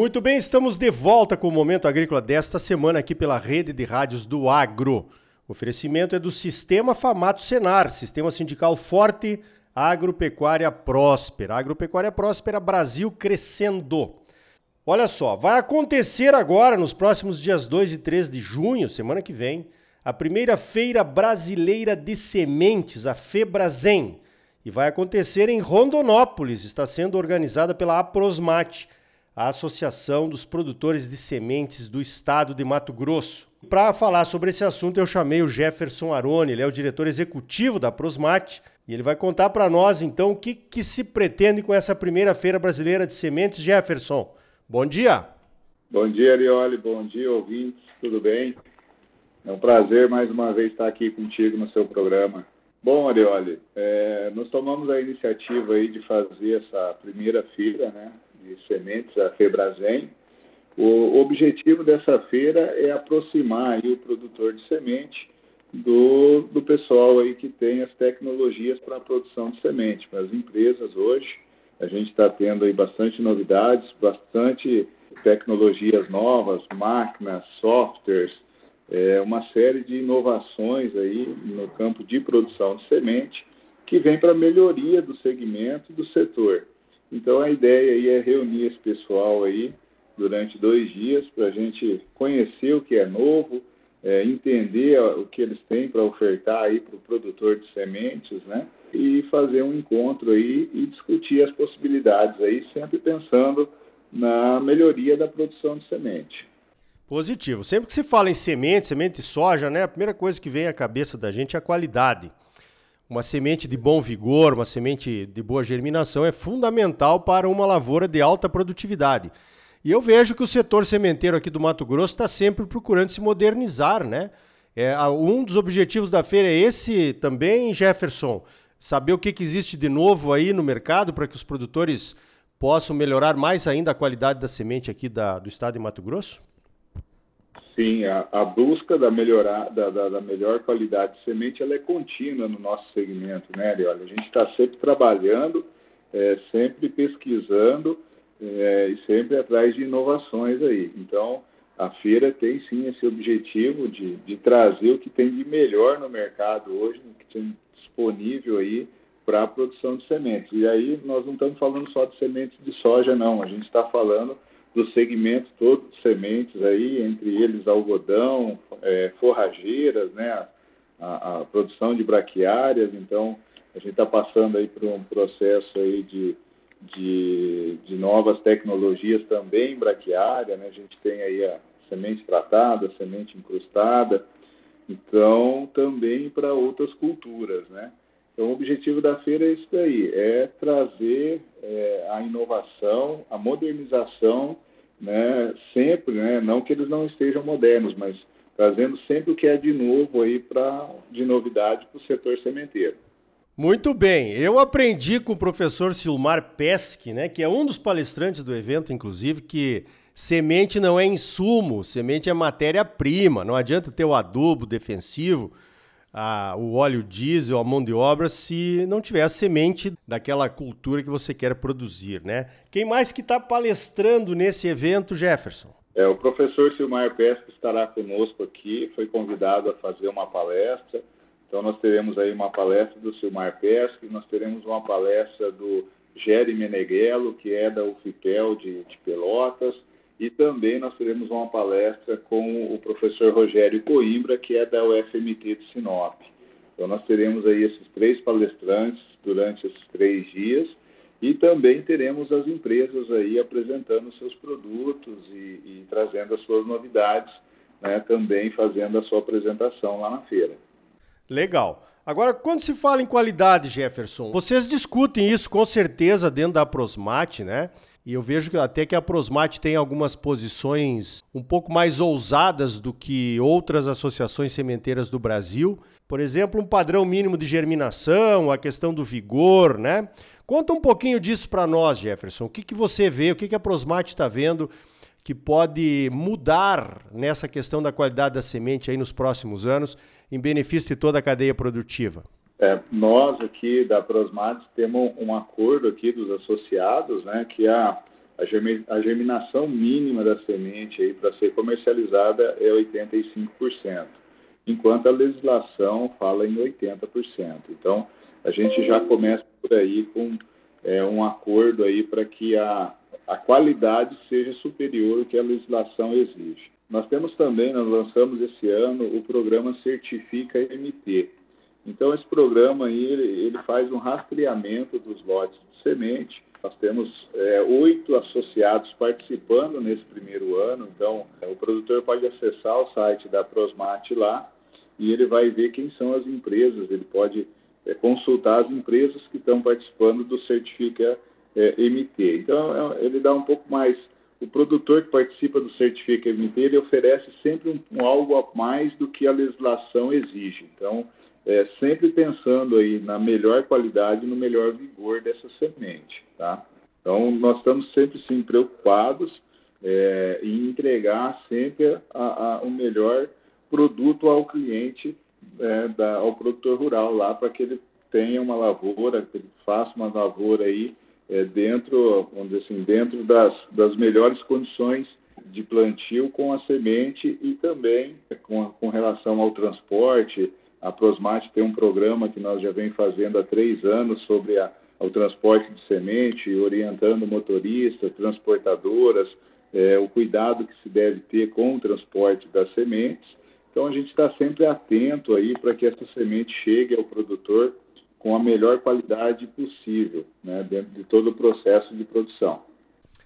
Muito bem, estamos de volta com o Momento Agrícola desta semana aqui pela rede de rádios do Agro. O oferecimento é do Sistema Famato Senar, Sistema Sindical Forte, Agropecuária Próspera. Agropecuária Próspera Brasil crescendo. Olha só, vai acontecer agora, nos próximos dias 2 e 3 de junho, semana que vem, a primeira Feira Brasileira de Sementes, a FEBRASEM. E vai acontecer em Rondonópolis, está sendo organizada pela Aprosmate a Associação dos Produtores de Sementes do Estado de Mato Grosso. Para falar sobre esse assunto, eu chamei o Jefferson Aroni, ele é o diretor executivo da Prosmate, e ele vai contar para nós então o que, que se pretende com essa primeira Feira Brasileira de Sementes. Jefferson, bom dia. Bom dia, Arioli, bom dia, ouvintes, tudo bem? É um prazer mais uma vez estar aqui contigo no seu programa. Bom, Arioli, é, nós tomamos a iniciativa aí de fazer essa primeira feira, né, de sementes, a Febrazen. O objetivo dessa feira é aproximar o produtor de semente do, do pessoal aí que tem as tecnologias para a produção de semente. Para as empresas hoje, a gente está tendo aí bastante novidades, bastante tecnologias novas, máquinas, softwares, é, uma série de inovações aí no campo de produção de semente que vem para melhoria do segmento do setor. Então a ideia aí é reunir esse pessoal aí durante dois dias para a gente conhecer o que é novo, é, entender o que eles têm para ofertar aí para o produtor de sementes, né? E fazer um encontro aí e discutir as possibilidades aí, sempre pensando na melhoria da produção de semente. Positivo. Sempre que se fala em semente, semente de soja, né? A primeira coisa que vem à cabeça da gente é a qualidade uma semente de bom vigor, uma semente de boa germinação é fundamental para uma lavoura de alta produtividade. E eu vejo que o setor sementeiro aqui do Mato Grosso está sempre procurando se modernizar, né? É, um dos objetivos da feira é esse também, Jefferson, saber o que, que existe de novo aí no mercado para que os produtores possam melhorar mais ainda a qualidade da semente aqui da, do estado de Mato Grosso? Sim, a, a busca da, melhorar, da, da, da, melhor qualidade de semente ela é contínua no nosso segmento, né, Olha, A gente está sempre trabalhando, é, sempre pesquisando é, e sempre atrás de inovações aí. Então, a feira tem sim esse objetivo de, de trazer o que tem de melhor no mercado hoje, o que tem disponível aí para a produção de sementes. E aí nós não estamos falando só de sementes de soja, não. A gente está falando do segmento todo de sementes aí, entre eles algodão, é, forrageiras, né, a, a, produção de braquiárias, então a gente está passando aí por um processo aí de, de, de, novas tecnologias também braquiária, né, a gente tem aí a semente tratada, a semente incrustada, então também para outras culturas, né. Então, o objetivo da feira é isso daí, é trazer é, a inovação, a modernização, né, sempre, né, não que eles não estejam modernos, mas trazendo sempre o que é de novo aí para de novidade para o setor sementeiro. Muito bem, eu aprendi com o professor Silmar Pesque, né, que é um dos palestrantes do evento, inclusive, que semente não é insumo, semente é matéria-prima, não adianta ter o adubo defensivo, a, o óleo diesel, a mão de obra, se não tiver a semente daquela cultura que você quer produzir, né? Quem mais que está palestrando nesse evento, Jefferson? É, o professor Silmar Pesca estará conosco aqui, foi convidado a fazer uma palestra. Então nós teremos aí uma palestra do Silmar Pesca, nós teremos uma palestra do Jerry Meneghello, que é da UFIPEL de, de Pelotas, e também nós teremos uma palestra com o professor Rogério Coimbra, que é da UFMT de Sinop. Então nós teremos aí esses três palestrantes durante esses três dias e também teremos as empresas aí apresentando seus produtos e, e trazendo as suas novidades, né, também fazendo a sua apresentação lá na feira. Legal. Agora, quando se fala em qualidade, Jefferson, vocês discutem isso com certeza dentro da Prosmate, né? E eu vejo que até que a Prosmate tem algumas posições um pouco mais ousadas do que outras associações sementeiras do Brasil. Por exemplo, um padrão mínimo de germinação, a questão do vigor, né? Conta um pouquinho disso para nós, Jefferson. O que, que você vê, o que, que a Prosmate está vendo que pode mudar nessa questão da qualidade da semente aí nos próximos anos, em benefício de toda a cadeia produtiva? É, nós aqui da Prosmates temos um acordo aqui dos associados, né, que a, a germinação mínima da semente aí para ser comercializada é 85%, enquanto a legislação fala em 80%. Então, a gente já começa por aí com é, um acordo aí para que a, a qualidade seja superior ao que a legislação exige. Nós temos também, nós lançamos esse ano o programa Certifica MT. Então, esse programa aí, ele, ele faz um rastreamento dos lotes de semente. Nós temos é, oito associados participando nesse primeiro ano. Então, o produtor pode acessar o site da Prosmate lá e ele vai ver quem são as empresas. Ele pode é, consultar as empresas que estão participando do Certifica é, MT. Então, é, ele dá um pouco mais. O produtor que participa do Certifica MT, ele oferece sempre um, um algo a mais do que a legislação exige. Então, é, sempre pensando aí na melhor qualidade, no melhor vigor dessa semente, tá? Então, nós estamos sempre sim preocupados é, em entregar sempre a, a, o melhor produto ao cliente, é, da, ao produtor rural lá, para que ele tenha uma lavoura, que ele faça uma lavoura aí é, dentro, dizer assim, dentro das, das melhores condições de plantio com a semente e também com, com relação ao transporte, a Prosmate tem um programa que nós já vem fazendo há três anos sobre a, o transporte de semente, orientando motoristas, transportadoras, é, o cuidado que se deve ter com o transporte das sementes. Então a gente está sempre atento aí para que essa semente chegue ao produtor com a melhor qualidade possível, né, dentro de todo o processo de produção.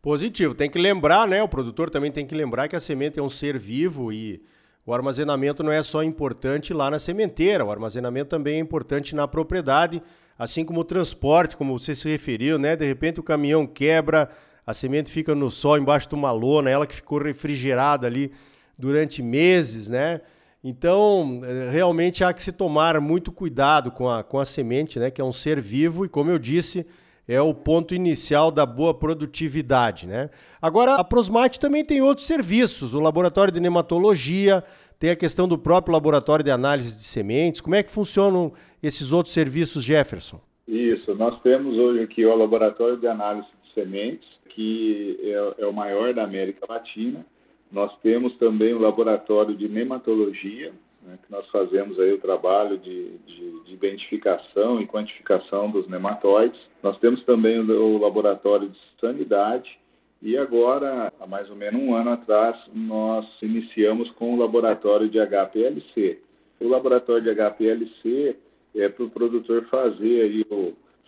Positivo. Tem que lembrar, né? O produtor também tem que lembrar que a semente é um ser vivo e o armazenamento não é só importante lá na sementeira, o armazenamento também é importante na propriedade, assim como o transporte, como você se referiu, né? De repente o caminhão quebra, a semente fica no sol embaixo de uma lona, ela que ficou refrigerada ali durante meses, né? Então, eh, realmente há que se tomar muito cuidado com a, com a semente, né? Que é um ser vivo e, como eu disse, é o ponto inicial da boa produtividade, né? Agora, a Prosmate também tem outros serviços, o laboratório de nematologia, tem a questão do próprio laboratório de análise de sementes. Como é que funcionam esses outros serviços, Jefferson? Isso, nós temos hoje aqui o laboratório de análise de sementes, que é, é o maior da América Latina. Nós temos também o laboratório de nematologia, né, que nós fazemos aí o trabalho de, de, de, identificação e quantificação dos nematóides. Nós temos também o, laboratório de sanidade e agora, há mais ou menos um ano atrás, nós iniciamos com o laboratório de HPLC. O laboratório de HPLC é para o produtor fazer aí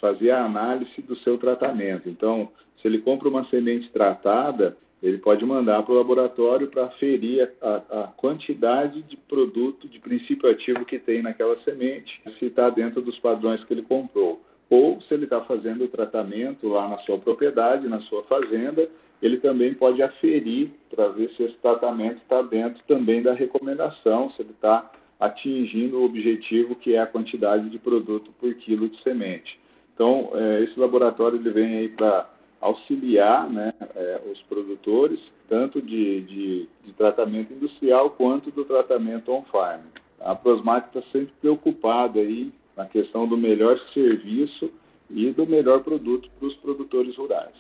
fazer a análise do seu tratamento. Então, se ele compra uma semente tratada, ele pode mandar para o laboratório para aferir a, a, quantidade de produto, de princípio ativo que tem naquela semente, se está dentro dos padrões que ele comprou. Ou se ele está fazendo o tratamento lá na sua propriedade, na sua fazenda, ele também pode aferir para ver se esse tratamento está dentro também da recomendação, se ele está atingindo o objetivo que é a quantidade de produto por quilo de semente. Então, é, esse laboratório ele vem aí para auxiliar né, é, os produtores, tanto de, de, de, tratamento industrial quanto do tratamento on-farm. A Prosmate está sempre preocupada aí na questão do melhor serviço e do melhor produto para os produtores rurais.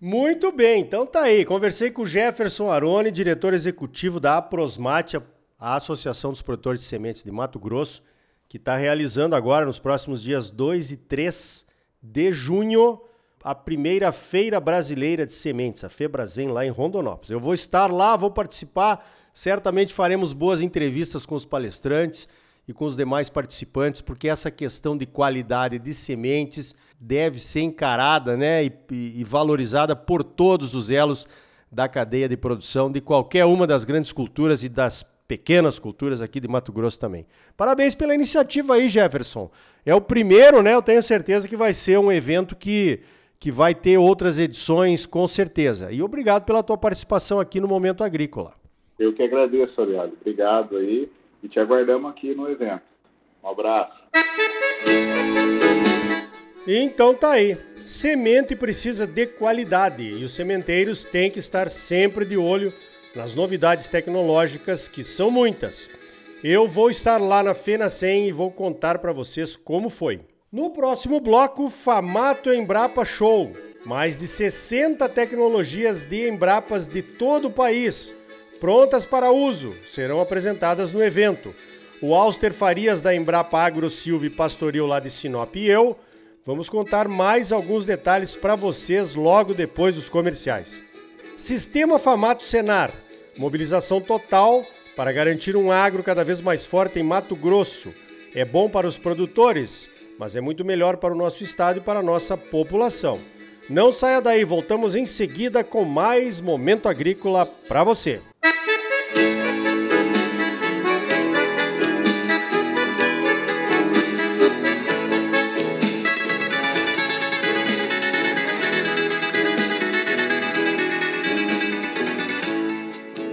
Muito bem, então tá aí. Conversei com o Jefferson Arone, diretor executivo da Aprosmate, a Associação dos Produtores de Sementes de Mato Grosso, que está realizando agora, nos próximos dias 2 e 3 de junho, a primeira Feira Brasileira de Sementes, a Febrazen, lá em Rondonópolis. Eu vou estar lá, vou participar, certamente faremos boas entrevistas com os palestrantes e com os demais participantes, porque essa questão de qualidade de sementes deve ser encarada né, e, e valorizada por todos os elos da cadeia de produção de qualquer uma das grandes culturas e das pequenas culturas aqui de Mato Grosso também. Parabéns pela iniciativa aí, Jefferson. É o primeiro, né? Eu tenho certeza que vai ser um evento que que vai ter outras edições com certeza. E obrigado pela tua participação aqui no Momento Agrícola. Eu que agradeço, Ariado. Obrigado aí e te aguardamos aqui no evento. Um abraço. Então tá aí. Semente precisa de qualidade e os sementeiros têm que estar sempre de olho nas novidades tecnológicas, que são muitas. Eu vou estar lá na Fena 100 e vou contar para vocês como foi. No próximo bloco, Famato Embrapa Show. Mais de 60 tecnologias de Embrapas de todo o país, prontas para uso, serão apresentadas no evento. O Auster Farias da Embrapa Agro Silvio Pastoril lá de Sinop e eu vamos contar mais alguns detalhes para vocês logo depois dos comerciais. Sistema Famato Senar, mobilização total para garantir um agro cada vez mais forte em Mato Grosso. É bom para os produtores, mas é muito melhor para o nosso estado e para a nossa população. Não saia daí, voltamos em seguida com mais Momento Agrícola para você. Música